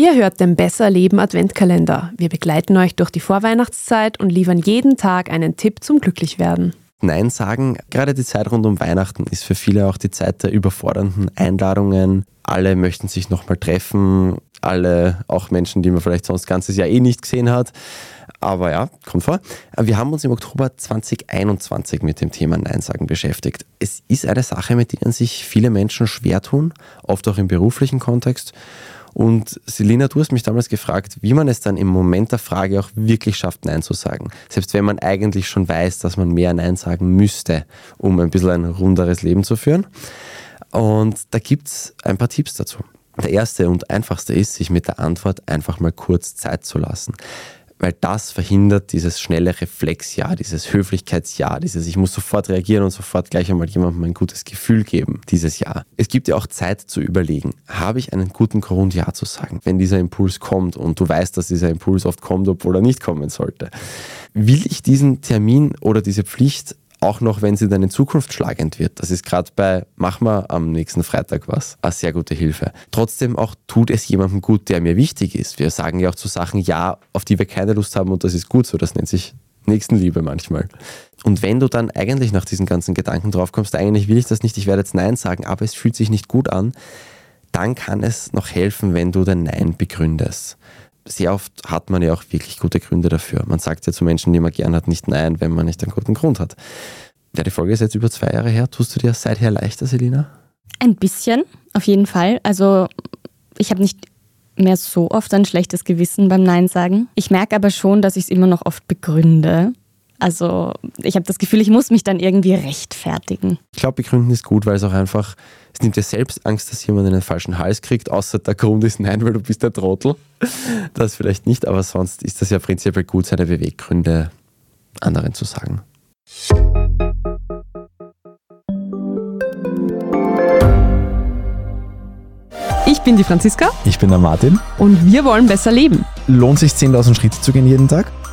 Ihr hört den Besser Leben Adventkalender. Wir begleiten euch durch die Vorweihnachtszeit und liefern jeden Tag einen Tipp zum Glücklichwerden. Nein sagen, gerade die Zeit rund um Weihnachten ist für viele auch die Zeit der überfordernden Einladungen. Alle möchten sich nochmal treffen, alle, auch Menschen, die man vielleicht sonst ganzes Jahr eh nicht gesehen hat. Aber ja, kommt vor. Wir haben uns im Oktober 2021 mit dem Thema Nein sagen beschäftigt. Es ist eine Sache, mit der sich viele Menschen schwer tun, oft auch im beruflichen Kontext. Und Selina, du hast mich damals gefragt, wie man es dann im Moment der Frage auch wirklich schafft, Nein zu sagen. Selbst wenn man eigentlich schon weiß, dass man mehr Nein sagen müsste, um ein bisschen ein runderes Leben zu führen. Und da gibt es ein paar Tipps dazu. Der erste und einfachste ist, sich mit der Antwort einfach mal kurz Zeit zu lassen weil das verhindert dieses schnelle Reflexja, dieses Höflichkeitsja, dieses ich muss sofort reagieren und sofort gleich einmal jemandem ein gutes Gefühl geben, dieses Ja. Es gibt ja auch Zeit zu überlegen, habe ich einen guten Grund Ja zu sagen, wenn dieser Impuls kommt und du weißt, dass dieser Impuls oft kommt, obwohl er nicht kommen sollte. Will ich diesen Termin oder diese Pflicht auch noch, wenn sie dann in Zukunft schlagend wird. Das ist gerade bei Mach mal am nächsten Freitag was eine sehr gute Hilfe. Trotzdem auch tut es jemandem gut, der mir wichtig ist. Wir sagen ja auch zu Sachen Ja, auf die wir keine Lust haben und das ist gut so. Das nennt sich Nächstenliebe manchmal. Und wenn du dann eigentlich nach diesen ganzen Gedanken draufkommst, eigentlich will ich das nicht, ich werde jetzt Nein sagen, aber es fühlt sich nicht gut an, dann kann es noch helfen, wenn du dein Nein begründest sehr oft hat man ja auch wirklich gute Gründe dafür. Man sagt ja zu Menschen, die man gern hat, nicht nein, wenn man nicht einen guten Grund hat. Ja, die Folge ist jetzt über zwei Jahre her. Tust du dir seither leichter, Selina? Ein bisschen, auf jeden Fall. Also ich habe nicht mehr so oft ein schlechtes Gewissen beim Nein sagen. Ich merke aber schon, dass ich es immer noch oft begründe. Also ich habe das Gefühl, ich muss mich dann irgendwie rechtfertigen. Ich glaube, begründen ist gut, weil es auch einfach, es nimmt dir selbst Angst, dass jemand einen falschen Hals kriegt, außer der Grund ist nein, weil du bist der Trottel. Das vielleicht nicht, aber sonst ist das ja prinzipiell gut, seine Beweggründe anderen zu sagen. Ich bin die Franziska. Ich bin der Martin. Und wir wollen besser leben. Lohnt sich 10.000 Schritte zu gehen jeden Tag?